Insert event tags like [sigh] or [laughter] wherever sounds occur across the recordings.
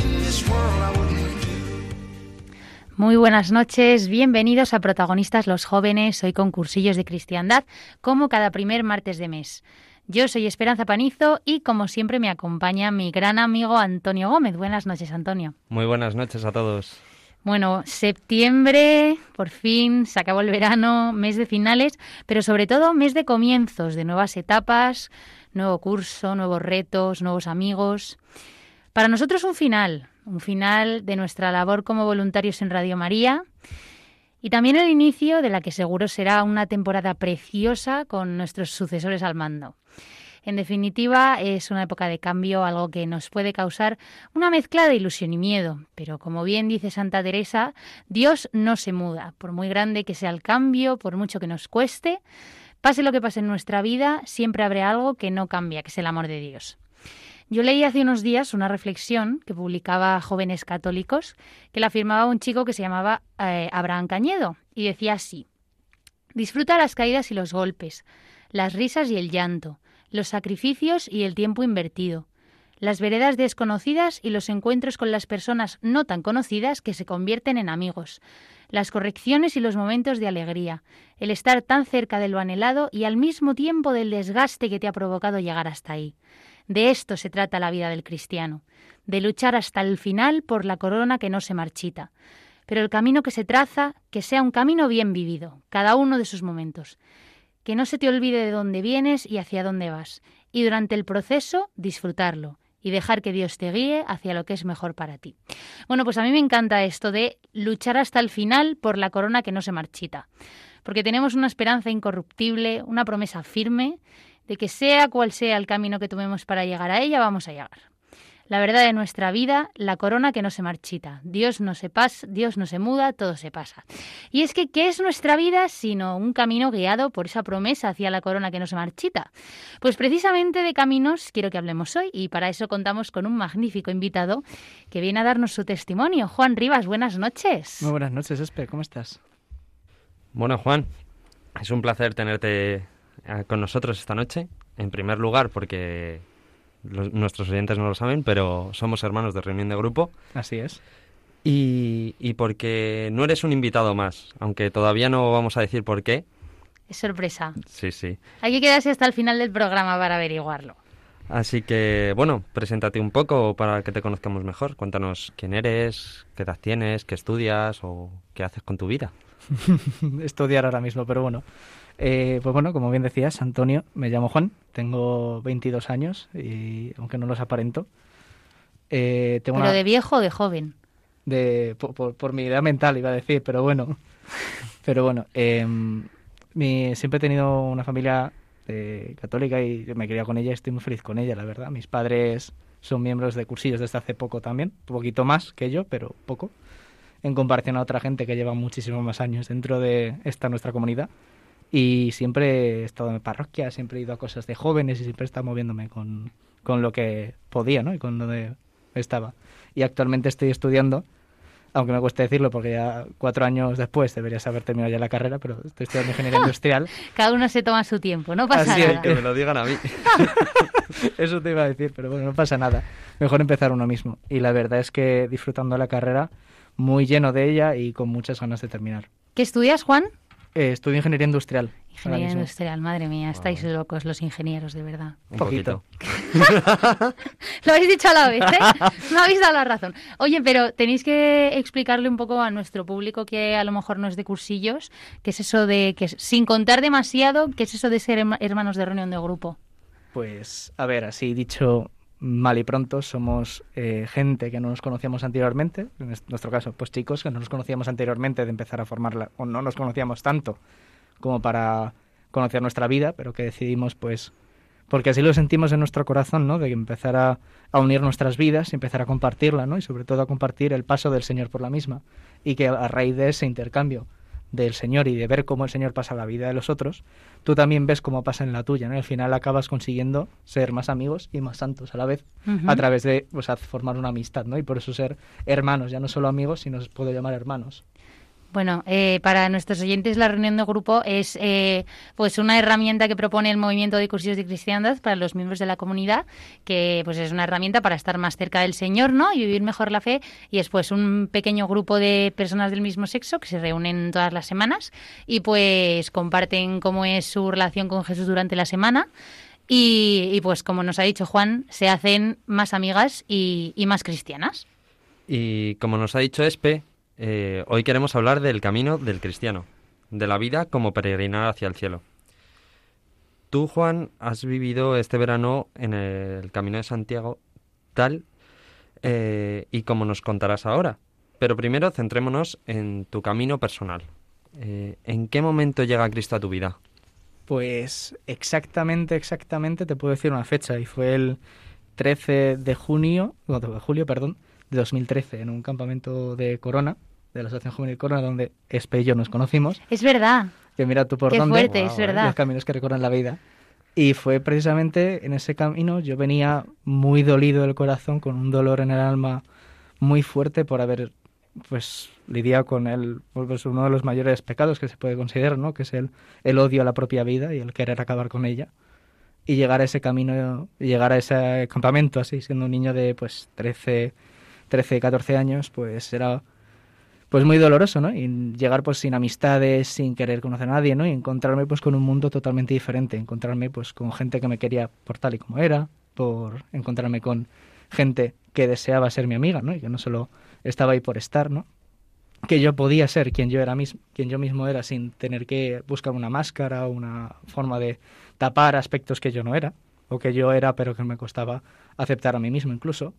In this world I wouldn't Muy buenas noches, bienvenidos a Protagonistas los Jóvenes, hoy con cursillos de cristiandad, como cada primer martes de mes. Yo soy Esperanza Panizo y como siempre me acompaña mi gran amigo Antonio Gómez. Buenas noches, Antonio. Muy buenas noches a todos. Bueno, septiembre, por fin, se acabó el verano, mes de finales, pero sobre todo mes de comienzos, de nuevas etapas, nuevo curso, nuevos retos, nuevos amigos. Para nosotros un final, un final de nuestra labor como voluntarios en Radio María y también el inicio de la que seguro será una temporada preciosa con nuestros sucesores al mando. En definitiva, es una época de cambio, algo que nos puede causar una mezcla de ilusión y miedo. Pero como bien dice Santa Teresa, Dios no se muda. Por muy grande que sea el cambio, por mucho que nos cueste, pase lo que pase en nuestra vida, siempre habrá algo que no cambia, que es el amor de Dios. Yo leí hace unos días una reflexión que publicaba Jóvenes Católicos, que la firmaba un chico que se llamaba eh, Abraham Cañedo, y decía así, disfruta las caídas y los golpes, las risas y el llanto, los sacrificios y el tiempo invertido, las veredas desconocidas y los encuentros con las personas no tan conocidas que se convierten en amigos, las correcciones y los momentos de alegría, el estar tan cerca de lo anhelado y al mismo tiempo del desgaste que te ha provocado llegar hasta ahí. De esto se trata la vida del cristiano, de luchar hasta el final por la corona que no se marchita. Pero el camino que se traza, que sea un camino bien vivido, cada uno de sus momentos. Que no se te olvide de dónde vienes y hacia dónde vas. Y durante el proceso, disfrutarlo y dejar que Dios te guíe hacia lo que es mejor para ti. Bueno, pues a mí me encanta esto de luchar hasta el final por la corona que no se marchita. Porque tenemos una esperanza incorruptible, una promesa firme de que sea cual sea el camino que tomemos para llegar a ella, vamos a llegar. La verdad de nuestra vida, la corona que no se marchita. Dios no se pasa, Dios no se muda, todo se pasa. Y es que ¿qué es nuestra vida sino un camino guiado por esa promesa hacia la corona que no se marchita? Pues precisamente de caminos quiero que hablemos hoy y para eso contamos con un magnífico invitado que viene a darnos su testimonio. Juan Rivas, buenas noches. Muy buenas noches, Espe, ¿cómo estás? Bueno, Juan, es un placer tenerte con nosotros esta noche. En primer lugar, porque los- nuestros oyentes no lo saben, pero somos hermanos de reunión de grupo. Así es. Y, y porque no eres un invitado más, aunque todavía no vamos a decir por qué. Es sorpresa. Sí, sí. Hay que quedarse hasta el final del programa para averiguarlo. Así que, bueno, preséntate un poco para que te conozcamos mejor. Cuéntanos quién eres, qué edad tienes, qué estudias o qué haces con tu vida. [laughs] Estudiar ahora mismo, pero bueno. Eh, pues bueno, como bien decías, Antonio, me llamo Juan, tengo 22 años y aunque no los aparento, eh, tengo Pero una... de viejo o de joven. de- por, por- por mi edad mental iba a decir, pero bueno. [laughs] Pero bueno, em, mi- siempre he tenido una familia eh, católica y me he criado con ella y estoy muy feliz con ella, la verdad. Mis padres son miembros de cursillos desde hace poco también, un poquito más que yo, pero poco, en comparación a otra gente que lleva muchísimos más años dentro de esta nuestra comunidad. Y siempre he estado en parroquia, siempre he ido a cosas de jóvenes y siempre he estado moviéndome con, con lo que podía, ¿no? Y con que estaba. Y actualmente estoy estudiando, aunque me cueste decirlo porque ya cuatro años después deberías haber terminado ya la carrera, pero estoy estudiando ingeniería [laughs] industrial. Cada uno se toma su tiempo, no pasa Así es, nada. Que me lo digan a mí. [laughs] Eso te iba a decir, pero bueno, no pasa nada. Mejor empezar uno mismo. Y la verdad es que disfrutando la carrera, muy lleno de ella y con muchas ganas de terminar. ¿Qué estudias, Juan? Eh, estudio ingeniería industrial. Ingeniería industrial, madre mía, estáis locos los ingenieros, de verdad. Un Poquito. [laughs] Lo habéis dicho a la vez, ¿eh? No habéis dado la razón. Oye, pero tenéis que explicarle un poco a nuestro público que a lo mejor no es de cursillos, qué es eso de, que sin contar demasiado, qué es eso de ser herma- hermanos de reunión de grupo. Pues, a ver, así dicho mal y pronto, somos eh, gente que no nos conocíamos anteriormente, en es- nuestro caso, pues chicos que no nos conocíamos anteriormente de empezar a formarla, o no nos conocíamos tanto como para conocer nuestra vida, pero que decidimos, pues, porque así lo sentimos en nuestro corazón, ¿no? De empezar a, a unir nuestras vidas y empezar a compartirla, ¿no? Y sobre todo a compartir el paso del Señor por la misma. Y que a raíz de ese intercambio del Señor y de ver cómo el Señor pasa la vida de los otros, tú también ves cómo pasa en la tuya, ¿no? Y al final acabas consiguiendo ser más amigos y más santos a la vez, a través de pues, haz- formar una amistad, ¿no? Y por eso ser hermanos, ya no solo amigos, sino os puedo llamar hermanos. Bueno, eh, para nuestros oyentes la reunión de grupo es eh, pues una herramienta que propone el movimiento de cursillos de cristiandad para los miembros de la comunidad, que pues es una herramienta para estar más cerca del Señor, ¿no? Y vivir mejor la fe. Y es pues un pequeño grupo de personas del mismo sexo que se reúnen todas las semanas y pues comparten cómo es su relación con Jesús durante la semana. Y, y, pues como nos ha dicho Juan, se hacen más amigas y, y más cristianas. Y como nos ha dicho Espe, eh, hoy queremos hablar del camino del cristiano, de la vida como peregrinar hacia el cielo. Tú, Juan, has vivido este verano en el Camino de Santiago tal eh, y como nos contarás ahora. Pero primero centrémonos en tu camino personal. Eh, ¿En qué momento llega Cristo a tu vida? Pues exactamente, exactamente te puedo decir una fecha y fue el 13 de junio, no, de julio, perdón, de 2013 en un campamento de Corona, de la Asociación Juvenil Corona, donde Espe y yo nos conocimos, Es verdad. que mira tú por Qué dónde, fuerte, es verdad. los caminos que recorren la vida. Y fue precisamente en ese camino, yo venía muy dolido del corazón, con un dolor en el alma muy fuerte por haber pues lidiado con el, pues, uno de los mayores pecados que se puede considerar, ¿no? que es el, el odio a la propia vida y el querer acabar con ella. Y llegar a ese camino, llegar a ese campamento así, siendo un niño de pues 13, 13, 14 años, pues era pues muy doloroso, ¿no? Y llegar pues sin amistades, sin querer conocer a nadie, ¿no? Y encontrarme pues con un mundo totalmente diferente, encontrarme pues con gente que me quería por tal y como era, por encontrarme con gente que deseaba ser mi amiga, ¿no? Y que no solo estaba ahí por estar, ¿no? Que yo podía ser quien yo era mismo, quien yo mismo era sin tener que buscar una máscara o una forma de tapar aspectos que yo no era o que yo era pero que me costaba aceptar a mí mismo incluso.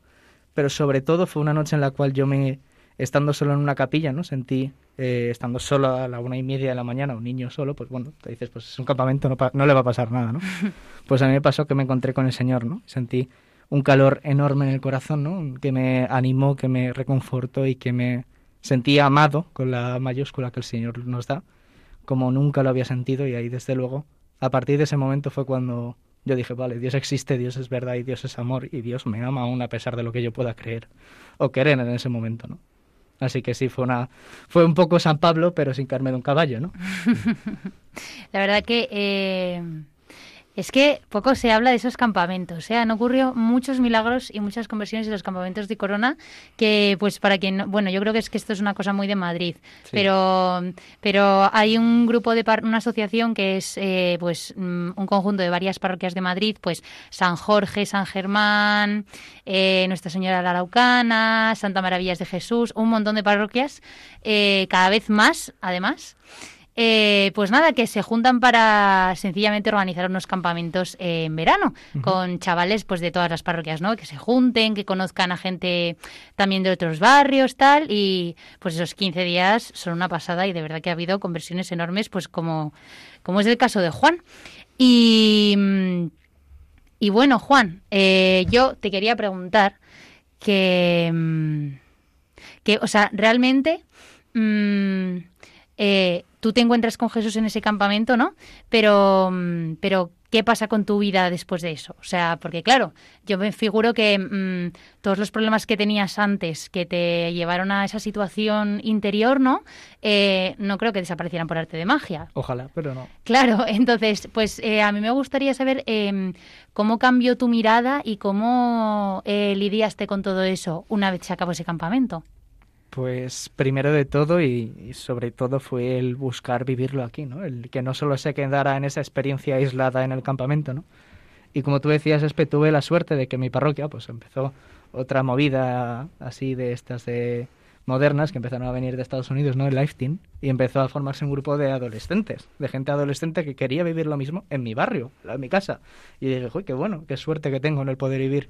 Pero sobre todo fue una noche en la cual yo me estando solo en una capilla, ¿no? Sentí, eh, estando solo a la una y media de la mañana, un niño solo, pues bueno, te dices, pues es un campamento, no, no le va a pasar nada, ¿no? [laughs] Pues a mí me pasó que me encontré con el Señor, ¿no? Sentí un calor enorme en el corazón, ¿no? Que me animó, que me reconfortó y que me sentí amado con la mayúscula que el Señor nos da, como nunca lo había sentido y ahí desde luego, a partir de ese momento fue cuando yo dije, vale, Dios existe, Dios es verdad y Dios es amor y Dios me ama aún a pesar de lo que yo pueda creer o querer en ese momento, ¿no? Así que sí, fue una fue un poco San Pablo, pero sin carne de un caballo, ¿no? [laughs] La verdad que eh, es que poco se habla de esos campamentos. ¿eh? Han ocurrido muchos milagros y muchas conversiones en los campamentos de Corona que, pues, para quien... no- Bueno, yo creo que es que esto es una cosa muy de Madrid. Sí. Pero, pero hay un grupo de... par- una asociación que es, eh, pues, mm, un conjunto de varias parroquias de Madrid, pues, San Jorge, San Germán, eh, Nuestra Señora de la Araucana, Santa Maravillas de Jesús, un montón de parroquias, eh, cada vez más, además. Eh, pues nada, que se juntan para sencillamente organizar unos campamentos eh, en verano con chavales pues de todas las parroquias, ¿no? Que se junten, que conozcan a gente también de otros barrios, tal, y pues esos 15 días son una pasada y de verdad que ha habido conversiones enormes, pues como, como es el caso de Juan. Y, y bueno, Juan, eh, yo te quería preguntar que, mm, que o sea, realmente... mm, eh, tú te encuentras con Jesús en ese campamento, ¿no? Pero, mm, pero ¿qué pasa con tu vida después de eso? O sea, porque claro, yo me figuro que mm, todos los problemas que tenías antes que te llevaron a esa situación interior, ¿no? Eh, no creo que desaparecieran por arte de magia. Ojalá, pero no. Claro, [laughs] entonces, pues eh, a mí me gustaría saber eh, cómo cambió tu mirada y cómo eh, lidiaste con todo eso una vez se acabó ese campamento. Pues primero de todo y, sobre todo fue el buscar vivirlo aquí, ¿no? El que no solo se quedara en esa experiencia aislada en el campamento, ¿no? Y como tú decías, Espe, tuve la suerte de que mi parroquia pues empezó otra movida así de estas de modernas que empezaron a venir de Estados Unidos, ¿no? El Life Team, y empezó a formarse un grupo de adolescentes, de gente adolescente que quería vivir lo mismo en mi barrio, en mi casa. Y dije, uy, qué bueno, qué suerte que tengo en el poder vivir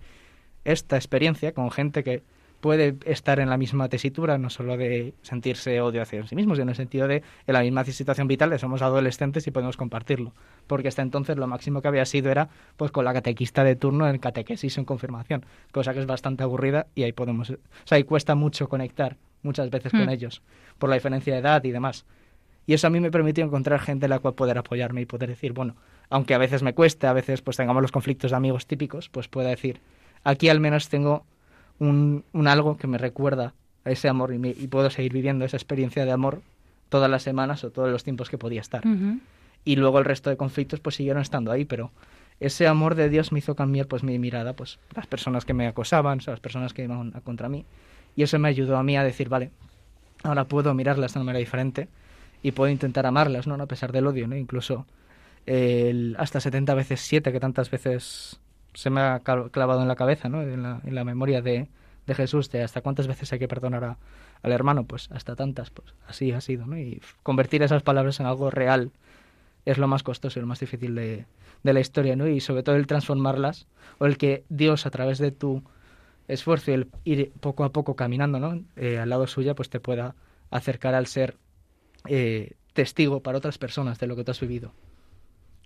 esta experiencia con gente que puede estar en la misma tesitura, no solo de sentirse odio hacia sí mismos, sino en el sentido de en la misma situación vital de somos adolescentes y podemos compartirlo. Porque hasta entonces lo máximo que había sido era pues con la catequista de turno en catequesis en confirmación, cosa que es bastante aburrida y ahí podemos, o sea, ahí cuesta mucho conectar muchas veces con Mm. ellos por la diferencia de edad y demás. Y eso a mí me permitió encontrar gente en la cual poder apoyarme y poder decir, bueno, aunque a veces me cueste, a veces pues tengamos los conflictos de amigos típicos, pues pueda decir, aquí al menos tengo un, un algo que me recuerda a ese amor y, me- y puedo seguir viviendo esa experiencia de amor todas las semanas o todos los tiempos que podía estar. Y luego el resto de conflictos pues siguieron estando ahí, pero ese amor de Dios me hizo cambiar pues mi mirada, pues las personas que me acosaban, o sea, las personas que iban contra mí. Y eso me ayudó a mí a decir, vale, ahora puedo mirarlas de una manera diferente y puedo intentar amarlas, ¿no? A pesar del odio, ¿no? Incluso el hasta 70 veces 7 que tantas veces se me ha clavado en la cabeza, ¿no? En la, en la memoria de, de Jesús, de hasta cuántas veces hay que perdonar a- al hermano, pues hasta tantas, pues así ha sido, ¿no? Y convertir esas palabras en algo real es lo más costoso y lo más difícil de, de la historia, ¿no? Y sobre todo el transformarlas o el que Dios a través de tu esfuerzo y el ir poco a poco caminando, ¿no? Eh, al lado suya, pues te pueda acercar al ser eh, testigo para otras personas de lo que tú has vivido.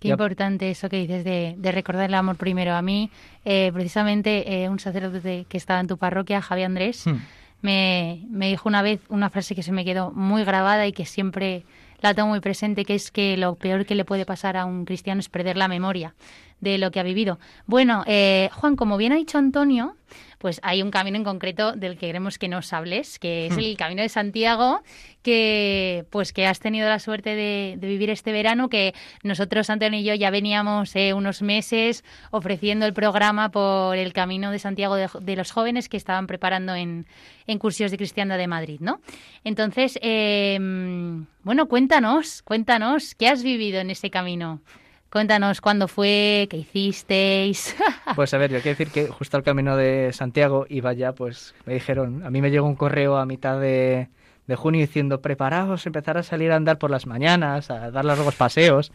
Qué Ya- importante eso que dices de, de recordar el amor primero. A mí, eh, precisamente, eh, un sacerdote que estaba en tu parroquia, Javi Andrés, Hmm. me, me dijo una vez una frase que se me quedó muy grabada y que siempre la tengo muy presente, que es que lo peor que le puede pasar a un cristiano es perder la memoria de lo que ha vivido. Bueno, eh, Juan, como bien ha dicho Antonio, pues hay un camino en concreto del que queremos que nos hables, que es el Camino de Santiago, que pues que has tenido la suerte de, de vivir este verano, que nosotros, Antonio y yo, ya veníamos eh, unos meses ofreciendo el programa por el Camino de Santiago de, de los jóvenes que estaban preparando en, en Cursos de Cristiandad de Madrid, ¿no? Entonces, eh, bueno, cuéntanos, cuéntanos, ¿qué has vivido en ese camino? Cuéntanos cuándo fue, qué hicisteis. [laughs] Pues a ver, yo quiero decir que justo al camino de Santiago iba ya, pues me dijeron, a mí me llegó un correo a mitad de, junio diciendo, preparaos, empezar a salir a andar por las mañanas, a dar largos paseos.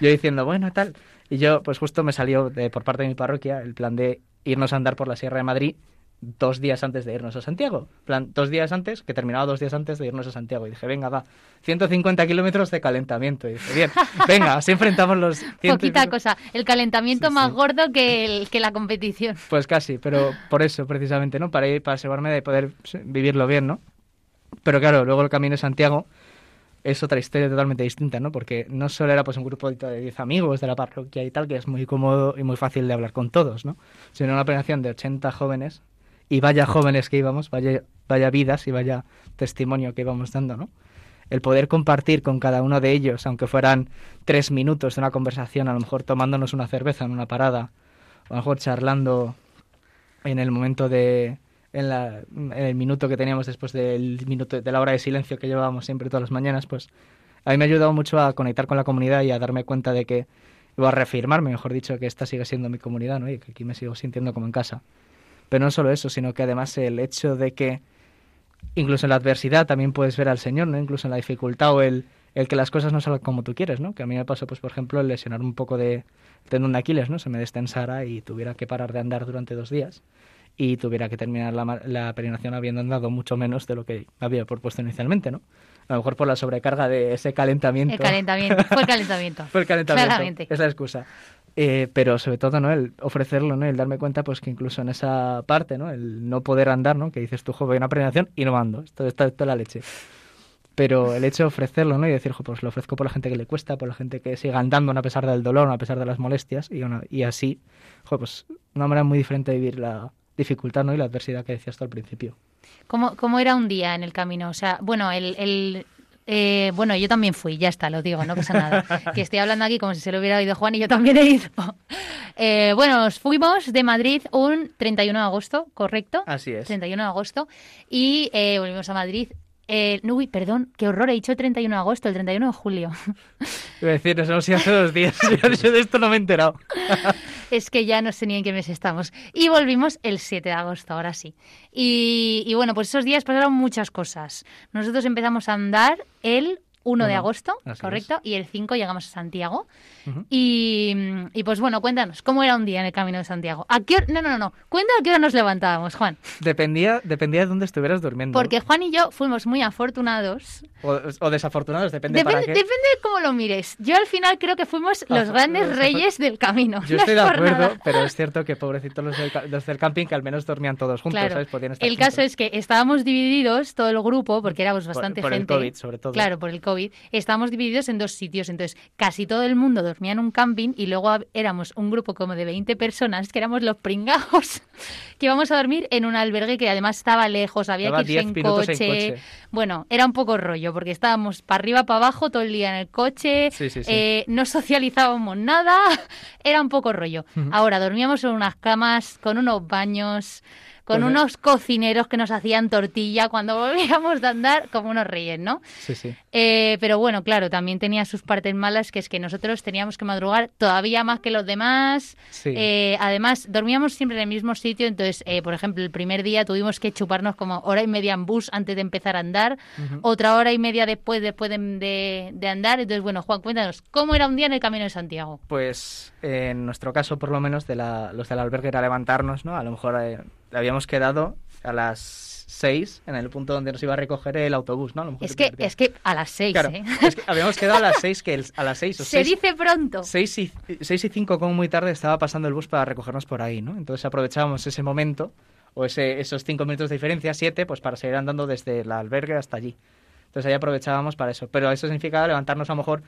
Yo diciendo, bueno, tal. Y yo, pues justo me salió por parte de mi parroquia el plan de irnos a andar por la Sierra de Madrid dos días antes de irnos a Santiago. Plan, dos días antes, que terminaba dos días antes de irnos a Santiago. Y dije, venga, va, 150 kilómetros de calentamiento. Y dije, bien, [laughs] venga, así enfrentamos los... 100 Poquita cosa, el calentamiento Sí, más sí. gordo que, el- que la competición. Pues casi, pero por eso precisamente, ¿no? Para ir, para asegurarme de poder vivirlo bien, ¿no? Pero claro, luego el Camino de Santiago es otra historia totalmente distinta, ¿no? Porque no solo era pues un grupo de 10 amigos de la parroquia y tal, que es muy cómodo y muy fácil de hablar con todos, ¿no? Sino una peregrinación de 80 jóvenes y vaya jóvenes que íbamos, vaya, vaya vidas y vaya testimonio que íbamos dando, ¿no? El poder compartir con cada uno de ellos, aunque fueran tres minutos de una conversación, a lo mejor tomándonos una cerveza en una parada, o a lo mejor charlando en el momento de en, la, en el minuto que teníamos después del minuto de la hora de silencio que llevábamos siempre todas las mañanas pues a mí me ha ayudado mucho a conectar con la comunidad y a darme cuenta de que o a reafirmarme mejor dicho que esta sigue siendo mi comunidad ¿no? y que aquí me sigo sintiendo como en casa pero no solo eso sino que además el hecho de que incluso en la adversidad también puedes ver al Señor no incluso en la dificultad o el el que las cosas no salgan como tú quieres, ¿no? Que a mí me pasó, pues, por ejemplo, el lesionar un poco de tendón de Aquiles, ¿no? Se me destensara y tuviera que parar de andar durante dos días y tuviera que terminar la, la peregrinación habiendo andado mucho menos de lo que había propuesto inicialmente, ¿no? A lo mejor por la sobrecarga de ese calentamiento. El calentamiento, fue el calentamiento. [laughs] Fue el calentamiento. Claramente. Es la excusa. Eh, pero sobre todo, ¿no? El ofrecerlo, ¿no? El darme cuenta, pues, que incluso en esa parte, ¿no? El no poder andar, ¿no? Que dices tú, joven, una peregrinación y no ando. Esto está toda la leche. Pero el hecho de ofrecerlo, ¿no? Y decir, jo, pues lo ofrezco por la gente que le cuesta, por la gente que siga andando, a pesar del dolor, a pesar de las molestias. Y, una- y así, jo, pues una manera muy diferente de vivir la dificultad, ¿no? Y la adversidad que decías tú al principio. ¿Cómo, cómo era un día en el camino? O sea, bueno, el... el eh, bueno, yo también fui, ya está, lo digo, no pasa nada. Que estoy hablando aquí como si se lo hubiera oído Juan y yo también he ido. Eh, bueno, nos fuimos de Madrid un 31 de agosto, ¿correcto? Así es. 31 de agosto. Y eh, volvimos a Madrid. Eh, uy, perdón, qué horror, he dicho el 31 de agosto, el 31 de julio. Iba a decir, nos hemos ido hace dos días. [laughs] Yo de esto no me he enterado. [laughs] es que ya no sé ni en qué mes estamos. Y volvimos el 7 de agosto, ahora sí. Y, bueno, pues esos días pasaron muchas cosas. Nosotros empezamos a andar el 1 de agosto, correcto, y el 5 llegamos a Santiago. Y, y, pues bueno, cuéntanos, ¿cómo era un día en el Camino de Santiago? ¿A qué hora- No, no, no, no. Cuenta a qué hora nos levantábamos, Juan. Dependía, dependía de dónde estuvieras durmiendo. Porque Juan y yo fuimos muy afortunados. O, o desafortunados, depende, Depende, para qué. depende de cómo lo mires. Yo al final creo que fuimos los Ajá, grandes los- [laughs] reyes del camino. Yo [laughs] No estoy de por acuerdo, nada. pero es cierto que pobrecitos los del, ca- los del camping que al menos dormían todos juntos, Claro. ¿sabes? Podían estar El caso es que estábamos divididos, todo el grupo, porque éramos Por- bastante por el gente. COVID, sobre todo. Claro, por el COVID. Estábamos divididos en dos sitios. Entonces, casi todo el mundo dormía en un camping y luego éramos un grupo como de 20 personas, que éramos los pringados, [laughs] que íbamos a dormir en un albergue que además estaba lejos, había Estaba que irse 10 en coche. Bueno, era un poco rollo, porque estábamos para arriba, para abajo, todo el día en el coche, Sí, sí, sí. eh, no socializábamos nada, [laughs] era un poco rollo. Ahora, dormíamos en unas camas, con unos baños, con Pues, eh, unos cocineros que nos hacían tortilla cuando [laughs] volvíamos de andar, como unos reyes, ¿no? Sí, sí. Eh, pero bueno, claro, también tenía sus partes malas, que es que nosotros teníamos que madrugar todavía más que los demás. Sí. Eh, además, dormíamos siempre en el mismo sitio, entonces, eh, por ejemplo, el primer día tuvimos que chuparnos como hora y media en bus antes de empezar a andar, otra hora y media después, después de, de- de andar. Entonces, bueno, Juan, cuéntanos, ¿cómo era un día en el Camino de Santiago? Pues en nuestro caso, por lo menos, de la, los del albergue era levantarnos, ¿no? A lo mejor habíamos quedado a las 6 en el punto donde nos iba a recoger el autobús, ¿no? A lo mejor Es que, es que a las seis, Claro, ¿eh? es que habíamos quedado a las 6, que el- a las 6 o Se 6, dice pronto. 6 y, 6 y 5 como muy tarde estaba pasando el bus para recogernos por ahí, ¿no? Entonces aprovechábamos ese momento, o ese, esos 5 minutos de diferencia, 7, pues para seguir andando desde el albergue hasta allí. Entonces ahí aprovechábamos para eso. Pero eso significaba levantarnos a lo mejor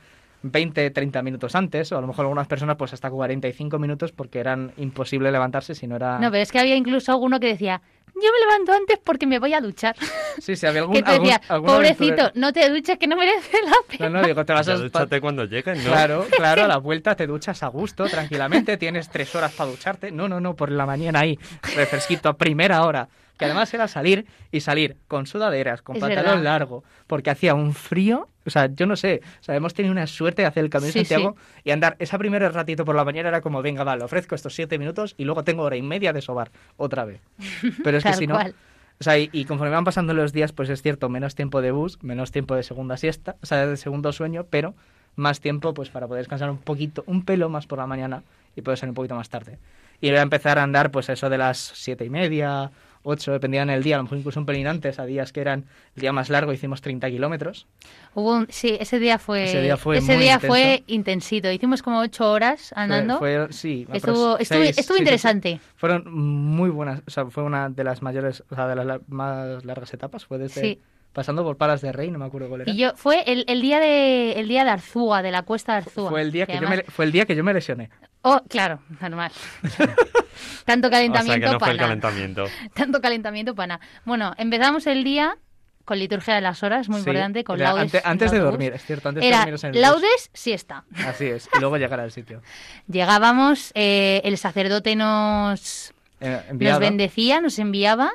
20, 30 minutos antes, o a lo mejor algunas personas pues hasta 45 minutos porque eran imposible levantarse si no era... No, pero es que había incluso alguno que decía, yo me levanto antes porque me voy a duchar. Sí, sí, había algún... que te algún- decía, algún pobrecito, aventurero. no te duches que no merece la pena. No, no, digo, te vas a... dúchate cuando lleguen, ¿no? Claro, [laughs] claro, a la vuelta te duchas a gusto, tranquilamente, tienes tres horas para ducharte. No, no, no, por la mañana ahí, refresquito, a primera hora. Que además era salir y salir con sudaderas, con Es pantalón verdad. largo, porque hacía un frío. O sea, yo no sé, o sea, hemos tenido una suerte de hacer el Camino de Sí, Santiago y andar ese primer ratito por la mañana era como, venga, va, le ofrezco estos siete minutos y luego tengo hora y media de sobar otra vez. [laughs] Pero es que si no, cual. o sea, y, y conforme van pasando los días, pues es cierto, menos tiempo de bus, menos tiempo de segunda siesta, o sea, de segundo sueño, pero más tiempo pues para poder descansar un poquito, un pelo más por la mañana y poder salir un poquito más tarde. Y voy a empezar a andar pues eso de las siete y media, ocho, dependía en el día, a lo mejor incluso un pelín antes, a días que eran el día más largo hicimos 30 kilómetros. Hubo un- sí, ese día fue, Ese día fue ese día fue intensito. Hicimos como ocho horas Fue- andando. Fue, sí, estuvo estuvo, seis, estuvo sí, sí, sí. interesante. Fueron muy buenas, o sea, fue una de las mayores, o sea, de las la- más largas etapas, fue desde pasando por Palas de Rey, no me acuerdo cuál era. Y yo fue el, el día de el día de Arzúa, de la cuesta de Arzúa. Fue el día que, yo además- me, fue el día que yo me lesioné. Oh, claro, normal. [laughs] Tanto O sea calentamiento que no fue para el nada. calentamiento. [laughs] Tanto calentamiento para nada. Bueno, empezamos el día con liturgia de las horas, muy Sí, importante, con era laudes. antes de dormir, es cierto, antes de Era dormiros en el laudes, siesta. Así es, y luego llegar al sitio. [laughs] Llegábamos, eh, el sacerdote nos, Eh, nos bendecía, nos enviaba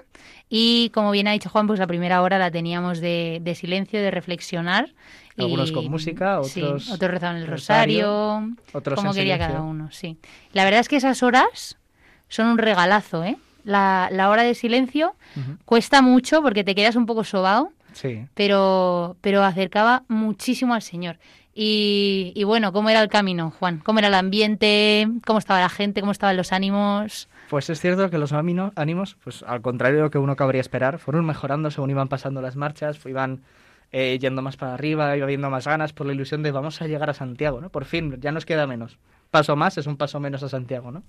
y como bien ha dicho Juan, pues la primera hora la teníamos de, de silencio, de reflexionar. Y- Algunos con música, sí, otros otros rezaban el rosario, rosario, otros como quería silencio. cada uno, sí. La verdad es que esas horas son un regalazo, ¿eh? La, la hora de silencio cuesta mucho porque te quedas un poco sobao, Sí. pero, pero acercaba muchísimo al Señor. Y, y bueno, ¿cómo era el camino, Juan? ¿Cómo era el ambiente? ¿Cómo estaba la gente? ¿Cómo estaban los ánimos? Pues es cierto que los ánimos, pues al contrario de lo que uno cabría esperar, fueron mejorando según iban pasando las marchas, iban eh, yendo más para arriba, iba viendo más ganas por la ilusión de vamos a llegar a Santiago, ¿no? Por fin, ya nos queda menos. Paso más es un paso menos a Santiago, ¿no?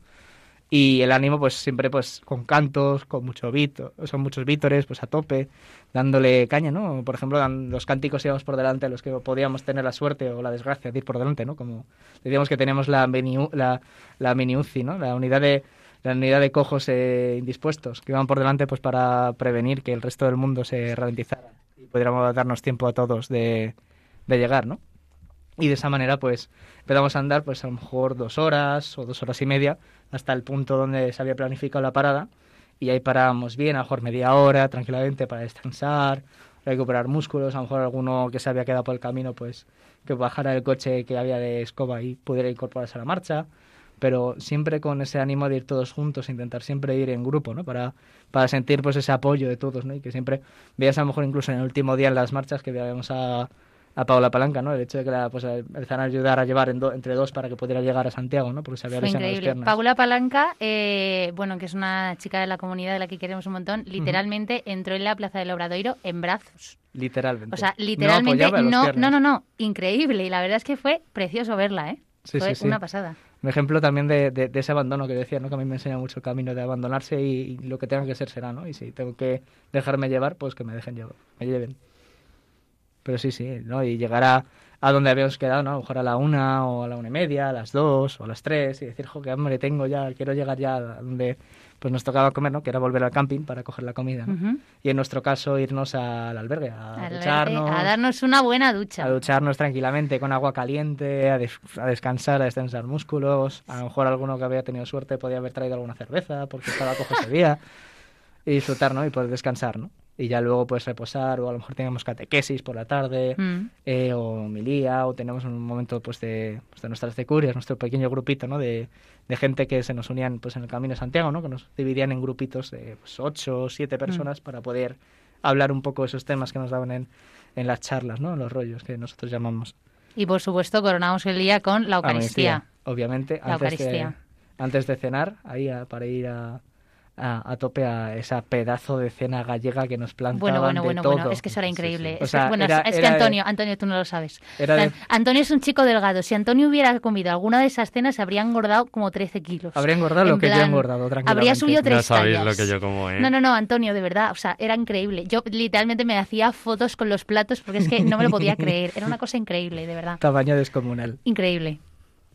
Y el ánimo, pues siempre pues con cantos, con mucho vito, son muchos vítores, pues a tope, dándole caña, ¿no? Por ejemplo, los cánticos íbamos por delante, los que podíamos tener la suerte o la desgracia de ir por delante, ¿no? Como decíamos que teníamos la mini, la, la UCI, ¿no? La unidad de la unidad de cojos eh, indispuestos que iban por delante pues para prevenir que el resto del mundo se ralentizara y pudiéramos darnos tiempo a todos de, llegar, ¿no? Y de esa manera, pues, empezamos a andar, pues, a lo mejor dos horas o dos horas y media hasta el punto donde se había planificado la parada. Y ahí parábamos bien, a lo mejor media hora, tranquilamente, para descansar, recuperar músculos. A lo mejor alguno que se había quedado por el camino, pues, que bajara el coche que había de escoba y pudiera incorporarse a la marcha. Pero siempre con ese ánimo de ir todos juntos, intentar siempre ir en grupo, ¿no? Para, para sentir, pues, ese apoyo de todos, ¿no? Y que siempre veas a lo mejor incluso en el último día en las marchas que veíamos a a Paula Palanca, ¿no? El hecho de que la pues, empezaran a ayudar a llevar entre dos para que pudiera llegar a Santiago, ¿no? Porque se había lesionado las piernas. Paula Palanca, eh, bueno, que es una chica de la comunidad de la que queremos un montón, literalmente entró en la Plaza del Obradoiro en brazos. Literalmente. O sea, literalmente no, no, no, no, increíble. Y la verdad es que fue precioso verla, ¿eh? Sí, fue sí, una pasada. Un ejemplo también de, ese abandono que decía, ¿no? Que a mí me enseña mucho el camino de abandonarse y, y lo que tenga que ser será, ¿no? Y si tengo que dejarme llevar, pues que me dejen llevar, me lleven. Pero sí, sí, ¿no? Y llegar a, a donde habíamos quedado, ¿no? A lo mejor a la una o a la una y media, a las dos o a las tres y decir, jo, qué hambre tengo ya, quiero llegar ya a donde pues nos tocaba comer, ¿no? Que era volver al camping para coger la comida, ¿no? Y en nuestro caso irnos al albergue, a ducharnos. A darnos una buena ducha. A ducharnos tranquilamente con agua caliente, a, a, descansar, a descansar músculos. A lo mejor alguno que había tenido suerte podía haber traído alguna cerveza porque estaba cojo ese día. [laughs] Y disfrutar, ¿no? Y poder descansar, ¿no? y ya luego pues reposar o a lo mejor tengamos catequesis por la tarde mm. eh, o milía o tenemos un momento pues de, pues, de nuestras decurias, nuestro pequeño grupito ¿no? de, de, gente que se nos unían pues en el Camino de Santiago, ¿no? que nos dividían en grupitos de pues, ocho o siete mm. personas para poder hablar un poco de esos temas que nos daban en, en las charlas, ¿no? en los rollos que nosotros llamamos. Y por supuesto coronamos el día con la Eucaristía. obviamente, antes, antes de cenar, ahí para ir a, a, tope a esa pedazo de cena gallega que nos plantaban Bueno, bueno, bueno, bueno, es que eso era increíble. Es, que Antonio, Antonio, tú no lo sabes. Antonio es un chico delgado. Si Antonio hubiera comido alguna de esas cenas, habría engordado como 13 kilos. Habría engordado lo que yo he engordado, tranquilamente. Habría subido tres No sabéis lo que yo como, ¿eh? No, no, no, Antonio, de verdad, o sea, era increíble. Yo literalmente me hacía fotos con los platos porque es que no me lo podía [laughs] creer. Era una cosa increíble, de verdad. Tamaño descomunal. Increíble.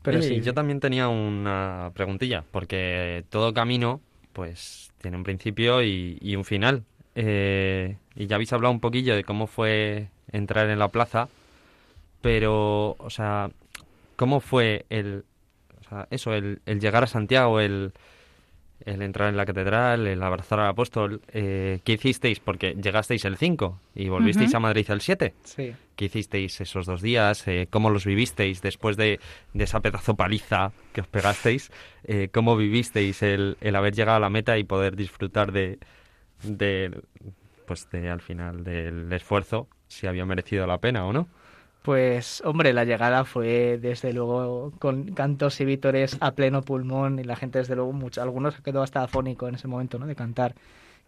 Pero sí, yo también tenía una preguntilla, porque todo camino, pues tiene un principio y, un final. Eh, y ya habéis hablado un poquillo de cómo fue entrar en la plaza, pero, o sea, ¿cómo fue el, o sea, eso, el, el llegar a Santiago, el, el entrar en la catedral, el abrazar al apóstol. Eh, ¿Qué hicisteis? Porque llegasteis el 5 y volvisteis a Madrid el 7. Sí. ¿Qué hicisteis esos dos días? Eh, ¿Cómo los vivisteis después de, esa pedazo paliza que os pegasteis? Eh, ¿Cómo vivisteis el, el, haber llegado a la meta y poder disfrutar de, de, pues de, al final, del esfuerzo, si había merecido la pena o no? Pues, hombre, la llegada fue desde luego con cantos y vítores a pleno pulmón y la gente, desde luego, mucho, algunos quedó hasta afónico en ese momento, ¿no? De cantar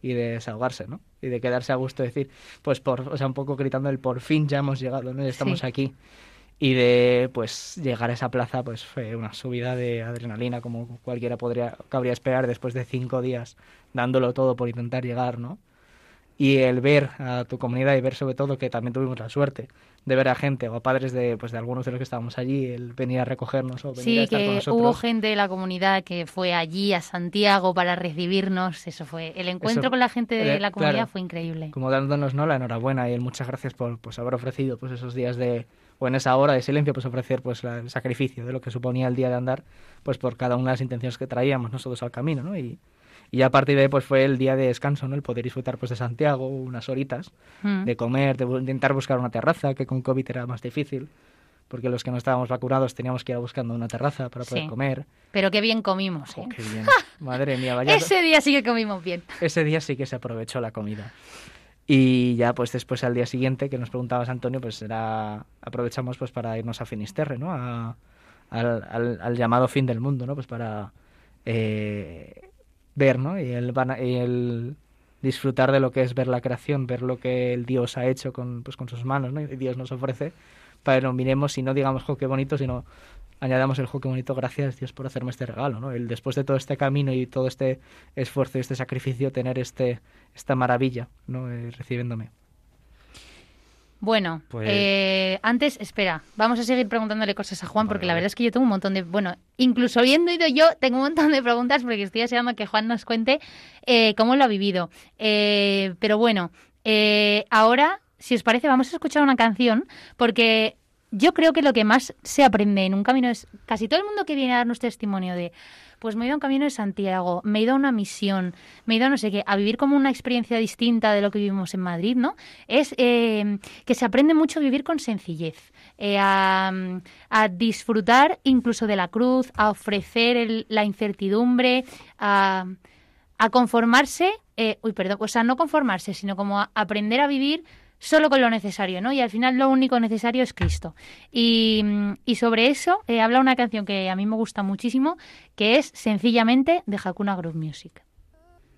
y de desahogarse, ¿no? Y de quedarse a gusto, decir, pues, por, o sea, un poco gritando el por fin ya hemos llegado, ¿no? Ya estamos aquí. Y de, pues, llegar a esa plaza, pues, fue una subida de adrenalina como cualquiera podría, cabría esperar después de cinco días dándolo todo por intentar llegar, ¿no? y el ver a tu comunidad y ver sobre todo que también tuvimos la suerte de ver a gente o a padres de pues de algunos de los que estábamos allí el venir a recogernos o venir sí, a estar que nosotros. hubo gente de la comunidad que fue allí a Santiago para recibirnos eso fue el encuentro con la gente de la comunidad fue increíble. como dándonos no la enhorabuena y el muchas gracias por pues haber ofrecido pues esos días de o en esa hora de silencio pues ofrecer pues el sacrificio de lo que suponía el día de andar pues por cada una de las intenciones que traíamos nosotros al camino no y y a partir de ahí pues fue el día de descanso, ¿no? El poder disfrutar pues de Santiago unas horitas, mm. de comer, de intentar buscar una terraza, que con COVID era más difícil, porque los que no estábamos vacunados teníamos que ir buscando una terraza para poder comer. Pero qué bien comimos, ¿eh? qué bien. [laughs] Madre mía, vaya. Ese día sí que comimos bien. Ese día sí que se aprovechó la comida. Y ya pues después al día siguiente que nos preguntabas Antonio, pues era aprovechamos pues para irnos a Finisterre, ¿no? A, al, al, llamado fin del mundo, ¿no? Pues para eh, ver, ¿no? Y el, y el disfrutar de lo que es ver la creación, ver lo que el Dios ha hecho con, pues, con sus manos, ¿no? Y Dios nos ofrece para que lo miremos y no digamos, jo, qué bonito, sino añadamos el jo, qué bonito, gracias Dios por hacerme este regalo, ¿no? El después de todo este camino y todo este esfuerzo y este sacrificio, tener este, esta maravilla, ¿no? Eh, recibiéndome. Bueno, pues eh, antes, espera, vamos a seguir preguntándole cosas a Juan, porque la verdad es que yo tengo un montón de. Bueno, incluso habiendo ido yo, tengo un montón de preguntas porque estoy deseando que Juan nos cuente eh, cómo lo ha vivido. Eh, pero bueno, ahora, si os parece, vamos a escuchar una canción, porque yo creo que lo que más se aprende en un camino es casi todo el mundo que viene a darnos testimonio de pues me he ido a un camino de Santiago, me he ido a una misión, me he ido a no sé qué, a vivir como una experiencia distinta de lo que vivimos en Madrid, ¿no? Es eh, que se aprende mucho a vivir con sencillez, eh, a, disfrutar incluso de la cruz, a ofrecer la incertidumbre, a, conformarse, eh, uy, perdón, o sea, no conformarse, sino como a aprender a vivir solo con lo necesario, ¿no? Y al final lo único necesario es Cristo. Y, sobre eso eh, habla una canción que a mí me gusta muchísimo, que es sencillamente de Hakuna Groove Music.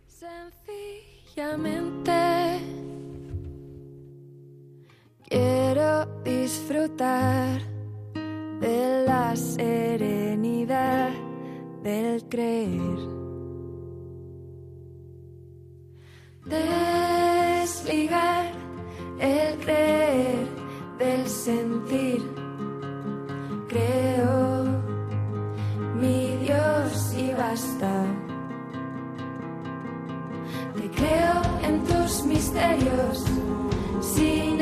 Sencillamente quiero disfrutar de la serenidad del creer. Desligar el creer del sentir. Creo mi Dios y basta. Te creo en tus misterios sin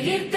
frío.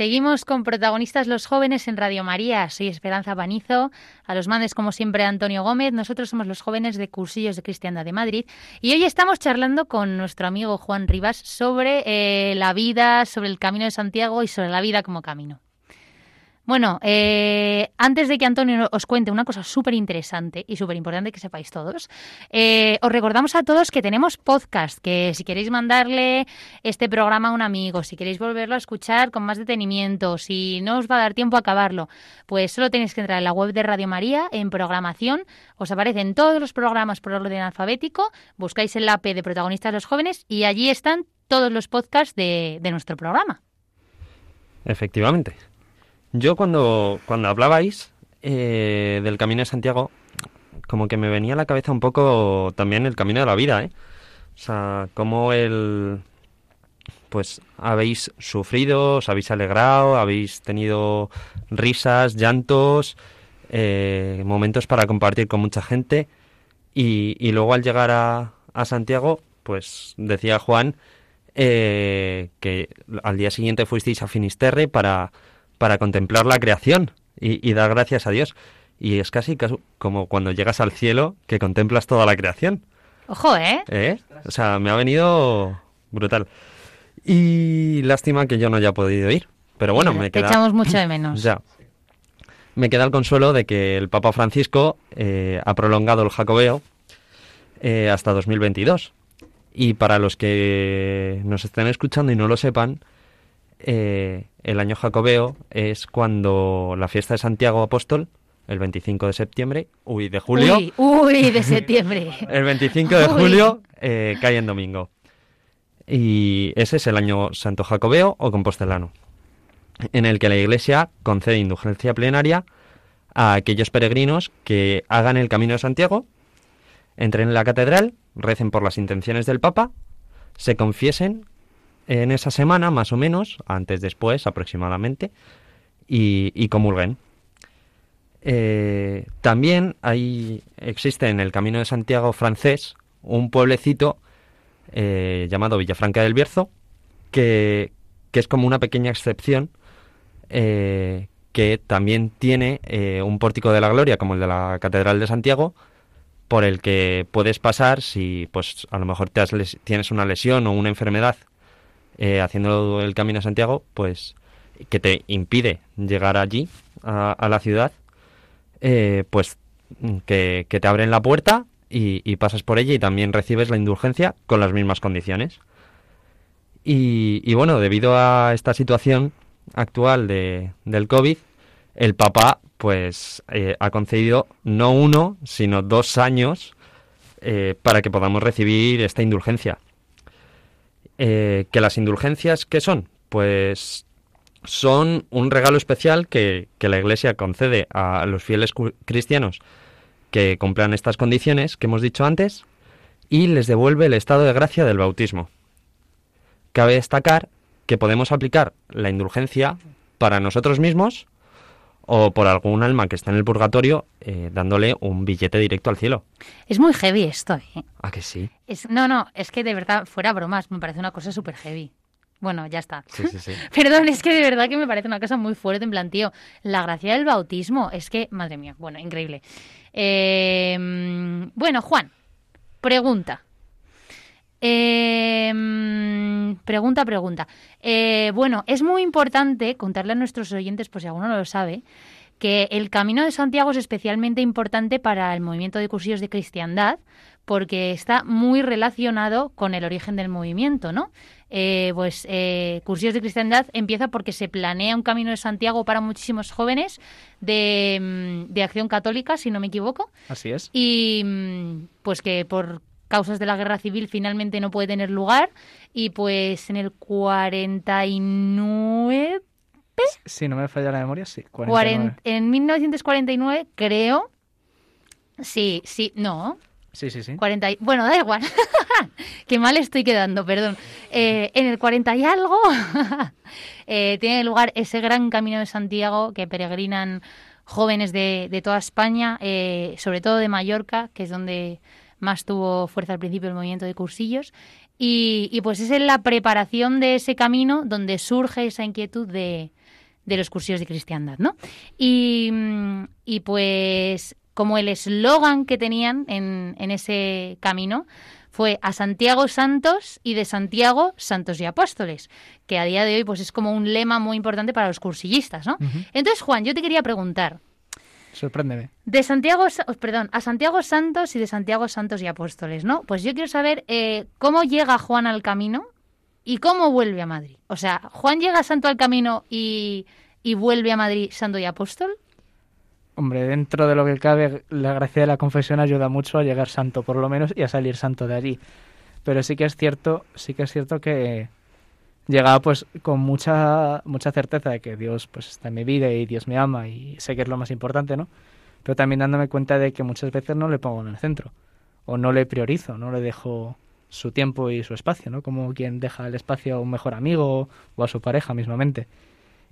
Seguimos con protagonistas los jóvenes en Radio María. Soy Esperanza Panizo. A los mandes, como siempre, Antonio Gómez. Nosotros somos los jóvenes de Cursillos de Cristiandad de Madrid. Y hoy estamos charlando con nuestro amigo Juan Rivas sobre eh, la vida, sobre el camino de Santiago y sobre la vida como camino. Bueno, eh, antes de que Antonio os cuente una cosa súper interesante y súper importante que sepáis todos, eh, os recordamos a todos que tenemos podcast, que si queréis mandarle este programa a un amigo, si queréis volverlo a escuchar con más detenimiento, si no os va a dar tiempo a acabarlo, pues solo tenéis que entrar en la web de Radio María, en programación, os aparecen todos los programas por orden alfabético, buscáis el AP de protagonistas los jóvenes y allí están todos los podcasts de, de nuestro programa. Efectivamente. Yo cuando, cuando hablabais eh, del Camino de Santiago, como que me venía a la cabeza un poco también el camino de la vida, ¿eh? O sea, cómo el... Pues habéis sufrido, os habéis alegrado, habéis tenido risas, llantos, eh, momentos para compartir con mucha gente y, y luego al llegar a, a Santiago, pues decía Juan eh, que al día siguiente fuisteis a Finisterre para para contemplar la creación y, y, dar gracias a Dios. Y es casi como cuando llegas al cielo que contemplas toda la creación. Ojo, ¿eh? ¿Eh? O sea, me ha venido brutal. Y lástima que yo no haya podido ir. Pero bueno, me Te queda... echamos mucho de menos. [clears throat] Ya. Me queda el consuelo de que el Papa Francisco eh, ha prolongado el jacobeo eh, hasta 2022. Y para los que nos estén escuchando y no lo sepan, eh, el año jacobeo es cuando la fiesta de Santiago Apóstol, el 25 de septiembre, uy, de julio. Uy, uy de septiembre. [laughs] el 25 de julio eh, cae en domingo. Y ese es el año santo jacobeo o compostelano, en el que la Iglesia concede indulgencia plenaria a aquellos peregrinos que hagan el camino de Santiago, entren en la catedral, recen por las intenciones del Papa, se confiesen en esa semana, más o menos, antes, después, aproximadamente, y, y comulguen. Eh, también hay, existe en el Camino de Santiago francés un pueblecito eh, llamado Villafranca del Bierzo, que, que, es como una pequeña excepción, eh, que también tiene un pórtico de la gloria, como el de la Catedral de Santiago, por el que puedes pasar si pues a lo mejor te has tienes una lesión o una enfermedad eh, haciendo el camino a Santiago, pues que te impide llegar allí, a, la ciudad, eh, pues que, te abren la puerta y, pasas por ella y también recibes la indulgencia con las mismas condiciones. Y, bueno, debido a esta situación actual de, del COVID, el Papa pues eh, ha concedido no uno, sino dos años para que podamos recibir esta indulgencia. Eh, que las indulgencias, ¿qué son? Pues son un regalo especial que, que, la Iglesia concede a los fieles cristianos que cumplan estas condiciones que hemos dicho antes y les devuelve el estado de gracia del bautismo. Cabe destacar que podemos aplicar la indulgencia para nosotros mismos o por algún alma que está en el purgatorio eh, dándole un billete directo al cielo. Es muy heavy esto, ¿eh? ¿A que sí? Es, no, no, es que de verdad, fuera bromas, me parece una cosa súper heavy. Bueno, ya está. Sí, sí, sí. [laughs] Perdón, es que de verdad que me parece una cosa muy fuerte, en plan, tío, la gracia del bautismo, es que, madre mía, bueno, increíble. Eh, bueno, Juan, pregunta. Eh, pregunta, pregunta. Eh, bueno, es muy importante contarle a nuestros oyentes, por si alguno no lo sabe, que el Camino de Santiago es especialmente importante para el movimiento de cursillos de cristiandad, porque está muy relacionado con el origen del movimiento, ¿no? Eh, pues eh, Cursillos de Cristiandad empieza porque se planea un camino de Santiago para muchísimos jóvenes de, de acción católica, si no me equivoco. Así es. Y pues que por causas de la guerra civil finalmente no puede tener lugar y pues en el 49 si no me falla la memoria, sí. 49. En 1949 creo sí, sí, no. Sí, sí, sí. 40 y... Bueno, da igual. [laughs] Qué mal estoy quedando, perdón. Eh, en el 40 y algo [laughs] eh, tiene lugar ese gran camino de Santiago que peregrinan jóvenes de, de toda España, eh, sobre todo de Mallorca, que es donde más tuvo fuerza al principio el movimiento de cursillos. Y, y, pues es en la preparación de ese camino donde surge esa inquietud de, de los cursillos de cristiandad, ¿no? Y, y pues como el eslogan que tenían en, en ese camino fue a Santiago Santos y de Santiago Santos y Apóstoles, que a día de hoy pues es como un lema muy importante para los cursillistas, ¿no? Entonces, Juan, yo te quería preguntar, Sorpréndeme. de Santiago, Sa- oh, perdón, a Santiago Santos y de Santiago Santos y Apóstoles, ¿no? Pues yo quiero saber eh, cómo llega Juan al camino y cómo vuelve a Madrid. O sea, Juan llega santo al camino y, y vuelve a Madrid santo y apóstol. Hombre, dentro de lo que cabe, la gracia de la confesión ayuda mucho a llegar santo, por lo menos, y a salir santo de allí. Pero sí que es cierto, sí que es cierto que llegaba pues con mucha mucha certeza de que Dios pues está en mi vida y Dios me ama y sé que es lo más importante, ¿no? Pero también dándome cuenta de que muchas veces no le pongo en el centro o no le priorizo, no le dejo su tiempo y su espacio, ¿no? Como quien deja el espacio a un mejor amigo o a su pareja mismamente.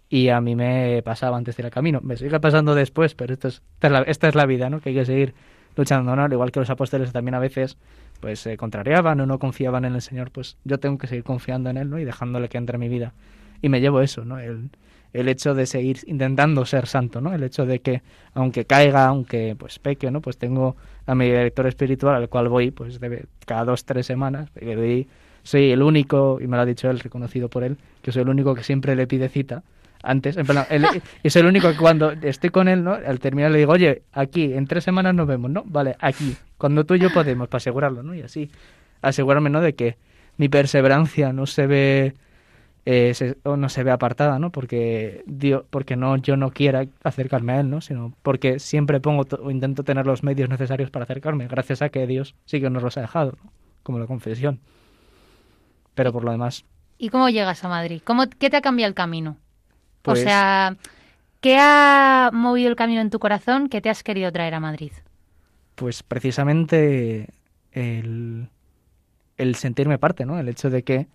Y a mí me pasaba antes de ir al camino. Me sigue pasando después, pero esto es, esta, es la, esta es la vida, ¿no? Que hay que seguir luchando, ¿no? Al igual que los apóstoles también a veces pues se contrariaban o no confiaban en el Señor, pues yo tengo que seguir confiando en Él, ¿no? Y dejándole que entre en mi vida. Y me llevo eso, ¿no? El, el hecho de seguir intentando ser santo, ¿no? El hecho de que aunque caiga, aunque pues peque, ¿no? Pues tengo a mi director espiritual al cual voy pues debe, cada dos, tres semanas. y soy el único, y me lo ha dicho él, reconocido por él, que soy el único que siempre le pide cita antes. En soy el único que cuando estoy con él, ¿no? Al terminar le digo, oye, aquí, en tres semanas nos vemos, ¿no? Vale, aquí, cuando tú y yo podemos, para asegurarlo, ¿no? Y así, asegurarme, ¿no? De que mi perseverancia no se ve eh, se- o no se ve apartada, ¿no? Porque Dios, porque no yo no quiera acercarme a él, ¿no? Sino porque siempre pongo o intento tener los medios necesarios para acercarme, gracias a que Dios sí que nos los ha dejado, ¿no? Como la confesión. Pero por lo demás, ¿Y cómo llegas a Madrid? ¿Cómo, ¿Qué te ha cambiado el camino? Pues- O sea, ¿qué ha movido el camino en tu corazón que te has querido traer a Madrid? pues precisamente el, el sentirme parte, ¿no? El hecho de que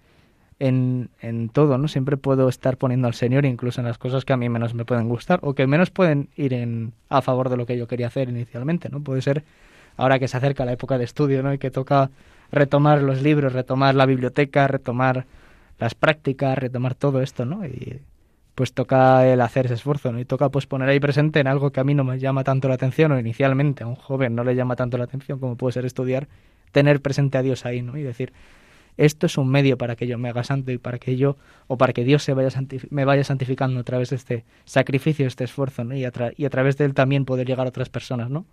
en, en todo, ¿no? Siempre puedo estar poniendo al Señor, incluso en las cosas que a mí menos me pueden gustar o que menos pueden ir en, a favor de lo que yo quería hacer inicialmente, ¿no? Puede ser ahora que se acerca la época de estudio, ¿no? Y que toca retomar los libros, retomar la biblioteca, retomar las prácticas, retomar todo esto, ¿no? Y pues toca el hacer ese esfuerzo, ¿no? Y toca pues poner ahí presente en algo que a mí no me llama tanto la atención o inicialmente a un joven no le llama tanto la atención como puede ser estudiar, tener presente a Dios ahí, ¿no? Y decir, esto es un medio para que yo me haga santo y para que yo o para que Dios se vaya me vaya santificando a través de este sacrificio, este esfuerzo, ¿no? Y a, y a través de él también poder llegar a otras personas, ¿no?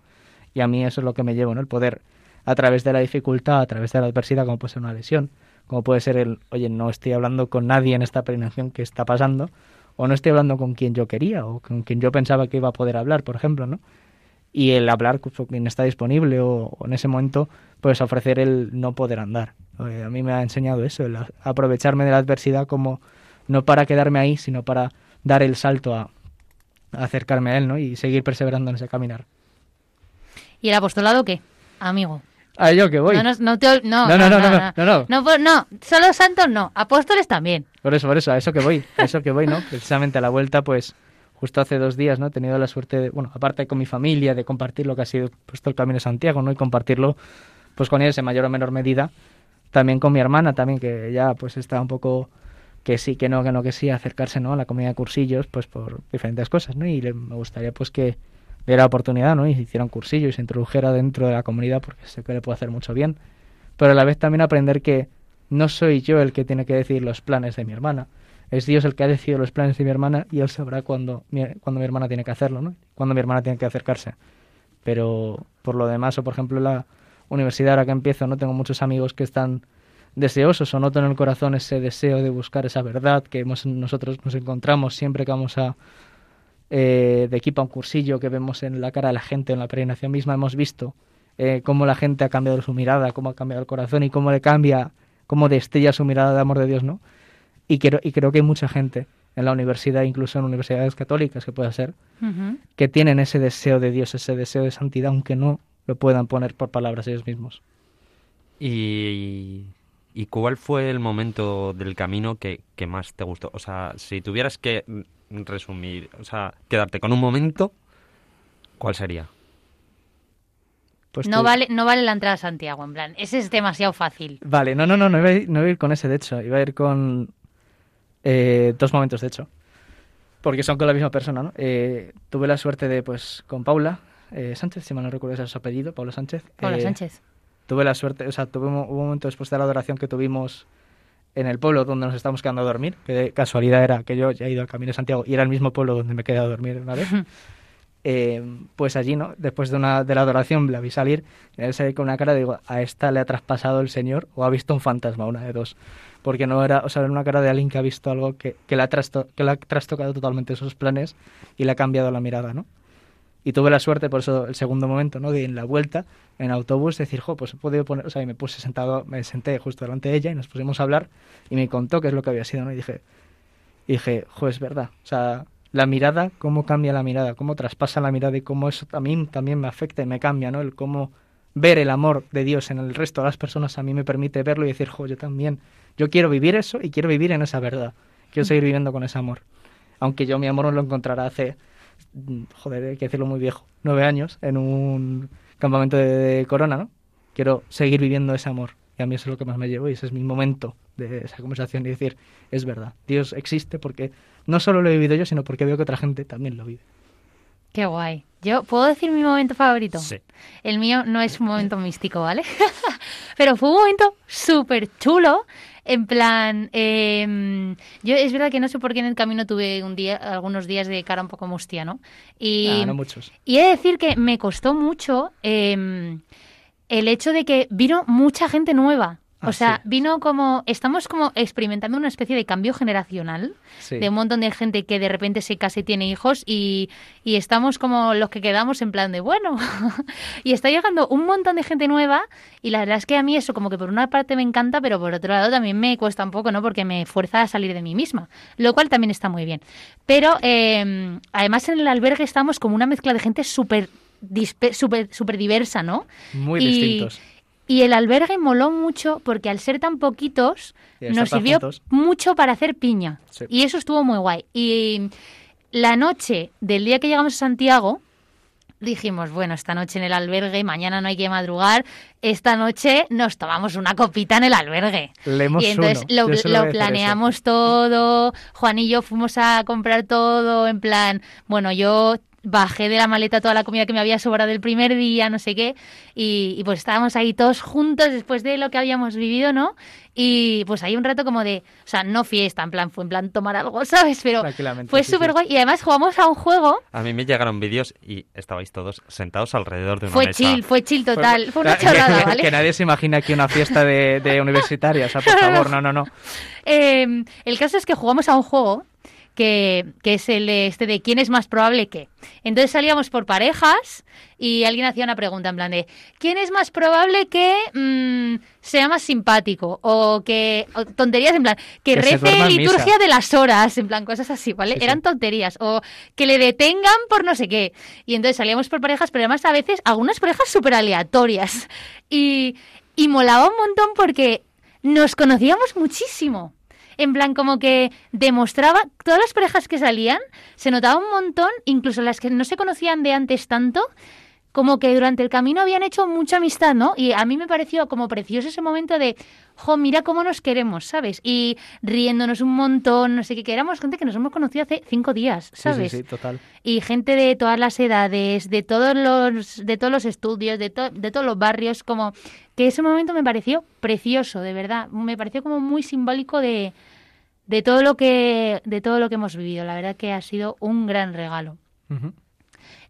Y a mí eso es lo que me llevo, ¿no? El poder a través de la dificultad, a través de la adversidad, como puede ser una lesión, como puede ser el, oye, no estoy hablando con nadie en esta peregrinación que está pasando, o no estoy hablando con quien yo quería, o con quien yo pensaba que iba a poder hablar, por ejemplo, ¿no? Y el hablar con quien está disponible, o, en ese momento, pues ofrecer el no poder andar. A mí me ha enseñado eso, el aprovecharme de la adversidad como no para quedarme ahí, sino para dar el salto a, a acercarme a él, ¿no? Y seguir perseverando en ese caminar. ¿Y el apostolado qué? Amigo. A yo que voy. No, no, no, te no, No, no, no, no, no, no. No, por- no, solo santos no, apóstoles también. Por eso, por eso, a eso que voy, a eso que voy, ¿no? Precisamente a la vuelta, pues, justo hace dos días, ¿no? He tenido la suerte, de, bueno, aparte con mi familia, de compartir lo que ha sido pues, todo el Camino de Santiago, ¿no? Y compartirlo, pues, con ellos en mayor o menor medida. También con mi hermana, también, que ya, pues, está un poco que sí, que no, que no, que sí, acercarse, ¿no? A la comunidad de cursillos, pues, por diferentes cosas, ¿no? Y me gustaría, pues, que diera la oportunidad, ¿no? Y se hiciera un cursillo y se introdujera dentro de la comunidad, porque sé que le puede hacer mucho bien. Pero a la vez también aprender que no soy yo el que tiene que decir los planes de mi hermana. Es Dios el que ha decidido los planes de mi hermana y Él sabrá cuándo mi, cuando mi hermana tiene que hacerlo, ¿no? Cuando mi hermana tiene que acercarse. Pero por lo demás, o por ejemplo la universidad ahora que empiezo, no tengo muchos amigos que están deseosos o noto en el corazón ese deseo de buscar esa verdad que nosotros nos encontramos siempre que vamos a eh, de equipo a un cursillo, que vemos en la cara de la gente, en la peregrinación misma, hemos visto eh, cómo la gente ha cambiado su mirada, cómo ha cambiado el corazón y cómo le cambia, cómo destella su mirada de amor de Dios, ¿no? Y creo, y creo que hay mucha gente en la universidad, incluso en universidades católicas, que pueda ser, que tienen ese deseo de Dios, ese deseo de santidad, aunque no lo puedan poner por palabras ellos mismos. ¿Y, y cuál fue el momento del camino que, que más te gustó? O sea, si tuvieras que resumir, o sea, quedarte con un momento, ¿cuál sería? Pues no, tú- vale, no vale la entrada a Santiago, en plan, ese es demasiado fácil. Vale, no, no, no, no iba, a ir, no iba a ir con ese, de hecho. Iba a ir con eh, dos momentos, de hecho. porque son con la misma persona, ¿no? Eh, tuve la suerte de, pues, con Paula eh, Sánchez, si mal no recuerdo ese es su apellido, Paula Sánchez. Paula eh, Sánchez. Tuve la suerte, o sea, tuve un, un momento después de la adoración que tuvimos en el pueblo donde nos estábamos quedando a dormir, que de casualidad era que yo ya he ido al Camino de Santiago y era el mismo pueblo donde me quedado a dormir una vez. Eh, pues allí, ¿no? Después de, una, de la adoración la vi salir y él salí con una cara, digo, a esta le ha traspasado el Señor o ha visto un fantasma, una de dos. Porque no era, o sea, era una cara de alguien que ha visto algo que, que, le, ha trasto, que le ha trastocado totalmente esos planes y le ha cambiado la mirada, ¿no? Y tuve la suerte, por eso el segundo momento, ¿no? De en la vuelta, en autobús, decir, jo, pues he podido poner, o sea, y me puse sentado, me senté justo delante de ella y nos pusimos a hablar y me contó qué es lo que había sido, ¿no? Y dije, y dije, jo, es verdad. O sea, la mirada, cómo cambia la mirada, cómo traspasa la mirada y cómo eso también, también me afecta y me cambia, ¿no? El cómo ver el amor de Dios en el resto de las personas a mí me permite verlo y decir, jo, yo también, yo quiero vivir eso y quiero vivir en esa verdad. Quiero seguir viviendo con ese amor. Aunque yo mi amor no lo encontrará hace, joder, hay que decirlo muy viejo, nueve años en un campamento de, de Corona, ¿no? Quiero seguir viviendo ese amor. Y a mí eso es lo que más me llevo y ese es mi momento de esa conversación y decir, es verdad, Dios existe porque no solo lo he vivido yo, sino porque veo que otra gente también lo vive. Qué guay. Yo puedo decir mi momento favorito. Sí. El mío no es un momento místico, ¿vale? [laughs] Pero fue un momento súper chulo. En plan, eh, yo es verdad que no sé por qué en el camino tuve un día, algunos días de cara un poco mustia, ¿no? Y, Ah, no muchos. y he de decir que me costó mucho eh, el hecho de que vino mucha gente nueva. O Ah, sea, sí. vino como, estamos como experimentando una especie de cambio generacional Sí. de un montón de gente que de repente se casa y tiene hijos y, y estamos como los que quedamos en plan de bueno. [laughs] y está llegando un montón de gente nueva y la verdad es que a mí eso como que por una parte me encanta, pero por otro lado también me cuesta un poco, ¿no? Porque me fuerza a salir de mí misma, lo cual también está muy bien. Pero eh, además en el albergue estamos como una mezcla de gente súper súper súper diversa, ¿no? Muy y- distintos. Y el albergue moló mucho porque al ser tan poquitos nos sirvió juntos. mucho para hacer piña. Sí. Y eso estuvo muy guay. Y la noche del día que llegamos a Santiago, dijimos, bueno, esta noche en el albergue, mañana no hay que madrugar, esta noche nos tomamos una copita en el albergue. Leemos y entonces uno. lo, lo planeamos todo, Juan y yo fuimos a comprar todo, en plan, bueno, yo bajé de la maleta toda la comida que me había sobrado del primer día, no sé qué, y, y pues estábamos ahí todos juntos después de lo que habíamos vivido, ¿no? Y pues hay un rato como de, o sea, no fiesta, en plan, fue en plan tomar algo, [laughs] ¿sabes? Pero fue súper sí. guay y además jugamos a un juego, A mí me llegaron vídeos y estabais todos sentados alrededor de una fue mesa. chill, fue chill total, fue una [laughs] que- chorrada, [laughs] que, ¿vale? que nadie se imagina aquí una fiesta de, de universitaria, o sea, por favor, no, no, no. Eh, el caso es que jugamos a un juego que, que es el de este de quién es más probable que. Entonces salíamos por parejas y alguien hacía una pregunta en plan de ¿quién es más probable que mm, sea más simpático? O que o tonterías en plan que, Que rece liturgia misa. de las horas, en plan cosas así, ¿vale? Sí, sí. Eran tonterías. O que le detengan por no sé qué. Y entonces salíamos por parejas, pero además a veces algunas parejas súper aleatorias. Y, y molaba un montón porque nos conocíamos muchísimo. En plan, como que demostraba, todas las parejas que salían, se notaba un montón, incluso las que no se conocían de antes tanto, como que durante el camino habían hecho mucha amistad, ¿no? Y a mí me pareció como precioso ese momento de, jo, mira cómo nos queremos, ¿sabes? Y riéndonos un montón, no sé qué, que éramos gente que nos hemos conocido hace cinco días, Sí, ¿sabes? sí, sí, total. y gente de todas las edades, de todos los, de todos los estudios, de, to- de todos los barrios, como que ese momento me pareció precioso, de verdad, me pareció como muy simbólico de, de todo lo que, de todo lo que hemos vivido. La verdad que ha sido un gran regalo.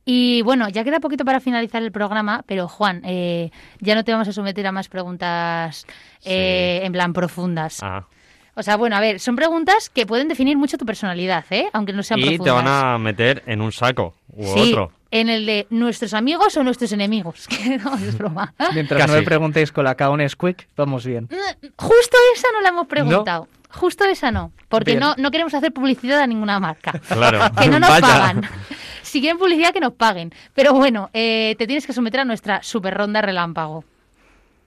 Y bueno, ya queda poquito para finalizar el programa, pero Juan, eh, ya no te vamos a someter a más preguntas eh, en plan profundas. Ah, O sea, bueno, a ver, son preguntas que pueden definir mucho tu personalidad, ¿eh? Aunque no sean y profundas. te van a meter en un saco u Sí, otro. en el de nuestros amigos o nuestros enemigos. [laughs] Que no, es broma. Mientras Casi. no me preguntéis con la K1 Squeak, vamos bien. Justo esa no la hemos preguntado. Justo esa no. Porque Bien. no, no queremos hacer publicidad a ninguna marca. [laughs] Claro. Que no nos Vaya. pagan. Si quieren publicidad, que nos paguen. Pero bueno, eh, te tienes que someter a nuestra super ronda relámpago.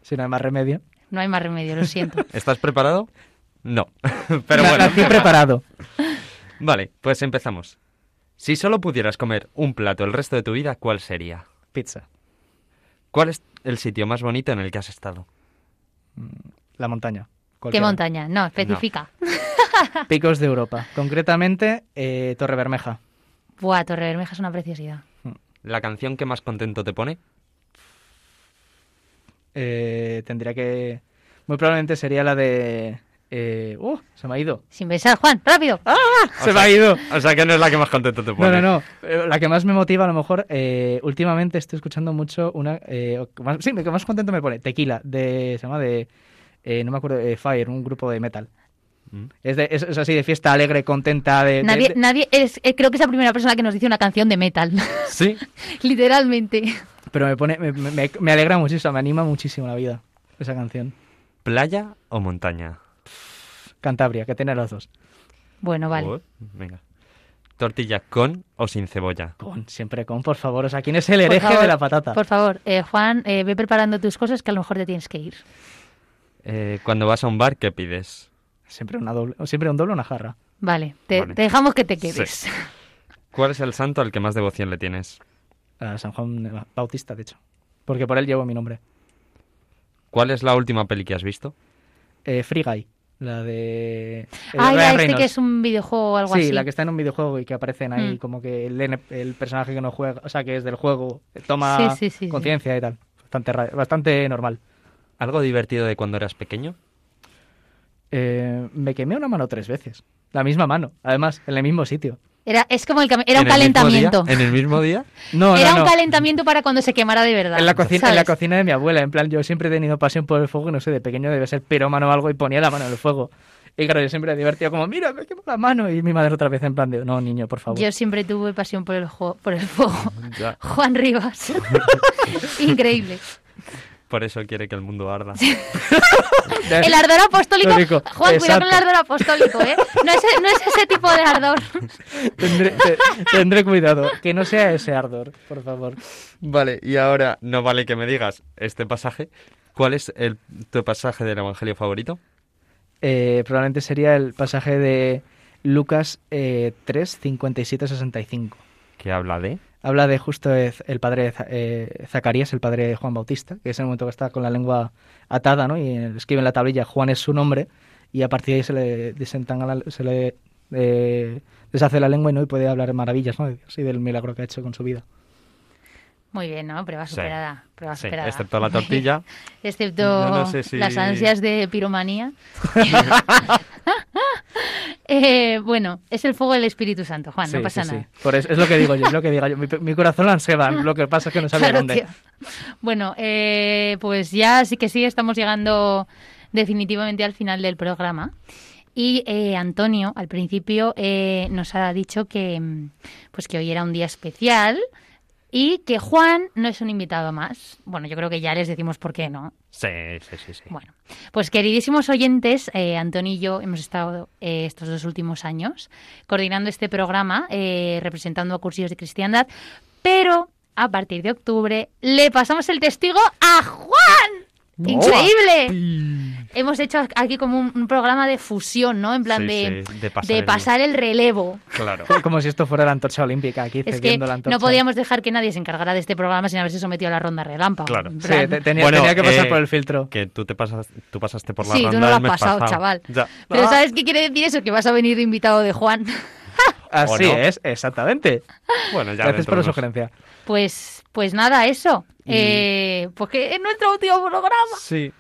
Si no hay más remedio. No hay más remedio, lo siento. [laughs] ¿Estás preparado? No. [laughs] Pero bueno. Nací preparado. Vale, pues empezamos. Si solo pudieras comer un plato el resto de tu vida, ¿cuál sería? Pizza. ¿Cuál es el sitio más bonito en el que has estado? La montaña. ¿Qué montaña? No, especifica. [laughs] picos de Europa. Concretamente, eh, Torre Bermeja. Buah, Torre Bermeja es una preciosidad. ¿La canción que más contento te pone? Eh, tendría que... Muy probablemente sería la de... Eh, ¡Uh! Se me ha ido. Sin pensar, Juan, rápido. Se me ha ido. O sea que no es la que más contento te No, pone. no, no. Eh, La que más me motiva, a lo mejor, eh, últimamente estoy escuchando mucho una. eh, o que más- sí, que más contento me pone. Tequila, de. Se llama de. Eh, no me acuerdo, eh, Fire, un grupo de metal. Mm. Es, de- es, es así de fiesta alegre, contenta. De, Nadie, de- nadie es, eh, creo que es la primera persona que nos dice una canción de metal. [laughs] Sí. [laughs] Literalmente. Pero me pone. Me, me- me alegra muchísimo, me anima muchísimo la vida. Esa canción. ¿Playa o montaña? Cantabria, que tiene los dos. Bueno, vale. Oh, venga. ¿Tortilla con o sin cebolla? Con, siempre con, por favor. O sea, ¿quién es el hereje favor, de la patata? Por favor, eh, Juan, eh, ve preparando tus cosas que a lo mejor te tienes que ir. Eh, cuando vas a un bar, ¿qué pides? Siempre, una doble, o siempre un doble o una jarra. Vale, te, Vale. te dejamos que te quedes. Sí. [laughs] ¿Cuál es el santo al que más devoción le tienes? A San Juan Bautista, de hecho. Porque por él llevo mi nombre. ¿Cuál es la última peli que has visto? Eh, Free Guy, la de. Ah, ya, este que es un videojuego o algo sí, así. la que está en un videojuego y que aparecen ahí Mm. como que el, el personaje que no juega, o sea, que es del juego, toma Sí, sí, sí, sí. conciencia y tal. Bastante, bastante normal. ¿Algo divertido de cuando eras pequeño? Eh, me quemé una mano tres veces. La misma mano, además, en el mismo sitio. Era, es como el, era un calentamiento. ¿En el mismo día? [laughs] No, Era no, un calentamiento para cuando se quemara de verdad. En la, cocina, en la cocina de mi abuela, en plan, yo siempre he tenido pasión por el fuego, y no sé, de pequeño debe ser pirómano o algo y ponía la mano en el fuego. Y claro, yo siempre he divertido como, mira, me quemo la mano. Y mi madre otra vez en plan de, no, niño, por favor. Yo siempre tuve pasión por el, juego, por el fuego. [laughs] Juan Rivas. [laughs] Increíble. Por eso quiere que el mundo arda. [laughs] El ardor apostólico. Juan, cuidado con el ardor apostólico, ¿eh? No es, no es ese tipo de ardor. [laughs] Tendré, te- tendré cuidado, que no sea ese ardor, por favor. Vale, y ahora no vale que me digas este pasaje. ¿Cuál es el, tu pasaje del Evangelio favorito? Eh, probablemente sería el pasaje de Lucas eh, 3, 57, 65. Que habla de... Habla de justo el padre eh, Zacarías, el padre de Juan Bautista, que es el momento que está con la lengua atada, ¿no? Y escribe en la tablilla Juan es su nombre, y a partir de ahí se le, desentanga se le eh, deshace la lengua y, ¿no? y puede hablar maravillas, ¿no? y del milagro que ha hecho con su vida. Muy bien, ¿no? Prueba Sí. superada. Prueba Sí, superada. excepto la tortilla. [laughs] Excepto Yo no sé si- las ansias de piromanía. [laughs] [laughs] Eh, bueno, es el fuego del Espíritu Santo, Juan, no Sí, pasa sí, nada. sí. Por eso, es lo que digo yo, es lo que digo yo. Mi, mi corazón anseba, lo que pasa es que no sabía Claro, dónde. tío. Bueno, eh, pues ya sí que sí, estamos llegando definitivamente al final del programa. Y eh, Antonio, al principio, eh, nos ha dicho que, mm, pues que hoy era un día especial y que Juan no es un invitado más. Bueno, yo creo que ya les decimos por qué, ¿no? Sí, sí, sí. sí. Bueno, pues queridísimos oyentes, eh, Antonio y yo hemos estado eh, estos dos últimos años coordinando este programa, eh, representando a Cursillos de Cristiandad, pero a partir de octubre le pasamos el testigo a Juan. ¡Increíble! Hemos hecho aquí como un, un programa de fusión, ¿no? En plan Sí, de, sí, de pasar de el- pasar el relevo. Claro. [laughs] Como si esto fuera la antorcha olímpica, aquí Es que cediendo la antorcha. no podíamos dejar que nadie se encargara de este programa sin haberse sometido a la ronda relámpago. Claro. Sí, te- tenía, Bueno, tenía que pasar eh, por el filtro. Que tú te pasas, tú pasaste por la Sí, tú ronda no lo has pasado, pasado. chaval. Ya. Pero Ah. ¿sabes qué quiere decir eso? Que vas a venir invitado de Juan. [laughs] Así no? es, exactamente. Bueno, ya Gracias por la sugerencia. Pues, pues nada, eso. Eh, pues que es nuestro último programa. Sí.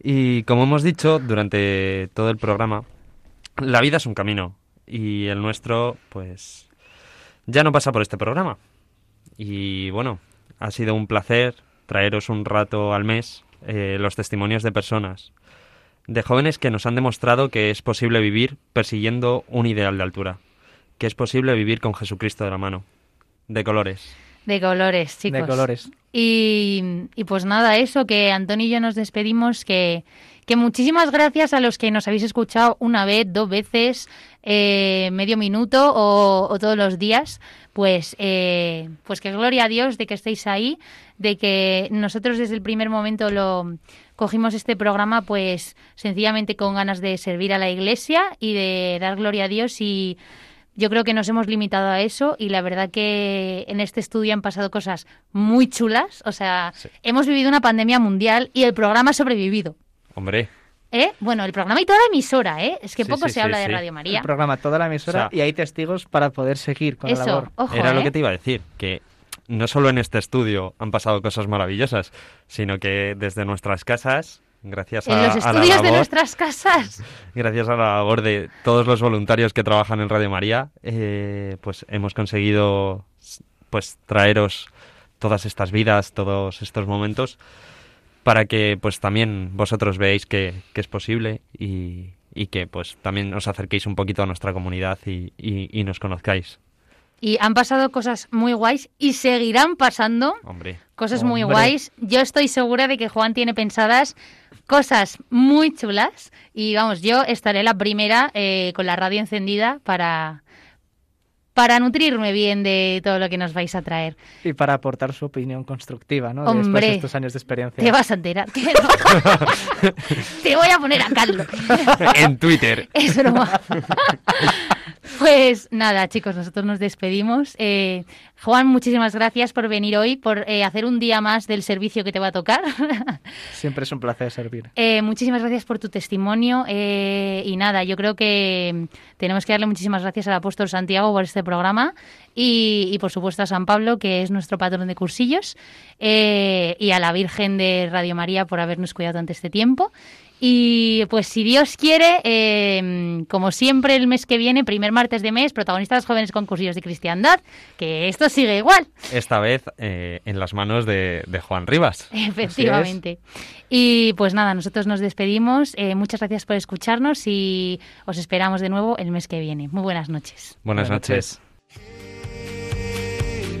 Y como hemos dicho durante todo el programa, la vida es un camino y el nuestro, pues, ya no pasa por este programa. Y bueno, ha sido un placer traeros un rato al mes eh, los testimonios de personas, de jóvenes que nos han demostrado que es posible vivir persiguiendo un ideal de altura, que es posible vivir con Jesucristo de la mano, de colores. De colores, chicos. De colores. Y, y pues nada, eso, que Antonio y yo nos despedimos, que, que muchísimas gracias a los que nos habéis escuchado una vez, dos veces, eh, medio minuto o, o todos los días, pues, eh, pues que gloria a Dios de que estéis ahí, de que nosotros desde el primer momento lo cogimos este programa pues sencillamente con ganas de servir a la iglesia y de dar gloria a Dios y yo creo que nos hemos limitado a eso y la verdad que en este estudio han pasado cosas muy chulas. O sea, Sí. hemos vivido una pandemia mundial y el programa ha sobrevivido. Hombre, ¿Eh? Bueno, el programa y toda la emisora, ¿eh? Es que Sí, poco sí, se sí, habla de. Radio María. El programa, toda la emisora O sea- y hay testigos para poder seguir con la Eso, labor. ojo, Era lo ¿eh? que te iba a decir, que no solo en este estudio han pasado cosas maravillosas, sino que desde nuestras casas, gracias a, los a la estudios de labor, nuestras casas. [laughs] gracias a la labor de todos los voluntarios que trabajan en Radio María, eh, pues hemos conseguido pues traeros todas estas vidas, todos estos momentos, para que pues también vosotros veáis que, que es posible y, y que pues también os acerquéis un poquito a nuestra comunidad y, y- y nos conozcáis. Y han pasado cosas muy guays y seguirán pasando Hombre, cosas muy guays. Yo estoy segura de que Juan tiene pensadas cosas muy chulas y vamos, yo estaré la primera eh, con la radio encendida para, para nutrirme bien de todo lo que nos vais a traer. Y para aportar su opinión constructiva, ¿no? Después Hombre. de estos años de experiencia. Te vas a enterar. [laughs] Te voy a poner a caldo. en Twitter. Es broma. [laughs] Pues nada, chicos, nosotros nos despedimos. Eh, Juan, muchísimas gracias por venir hoy, por eh, hacer un día más del servicio que te va a tocar. [laughs] Siempre es un placer servir. Eh, muchísimas gracias por tu testimonio eh, y nada, yo creo que mm, tenemos que darle muchísimas gracias al apóstol Santiago por este programa y, y, por supuesto a San Pablo, que es nuestro patrón de cursillos, eh, y a la Virgen de Radio María por habernos cuidado durante este tiempo. Y pues si Dios quiere, eh, como siempre el mes que viene, primer martes de mes, protagonistas jóvenes con cursillos de cristiandad, que esto sigue igual. Esta vez eh, en las manos de, de Juan Rivas. [laughs] Efectivamente. Y pues nada, nosotros nos despedimos. Eh, muchas gracias por escucharnos y os esperamos de nuevo el mes que viene. Muy buenas noches. Buenas, Buenas noches. Hey,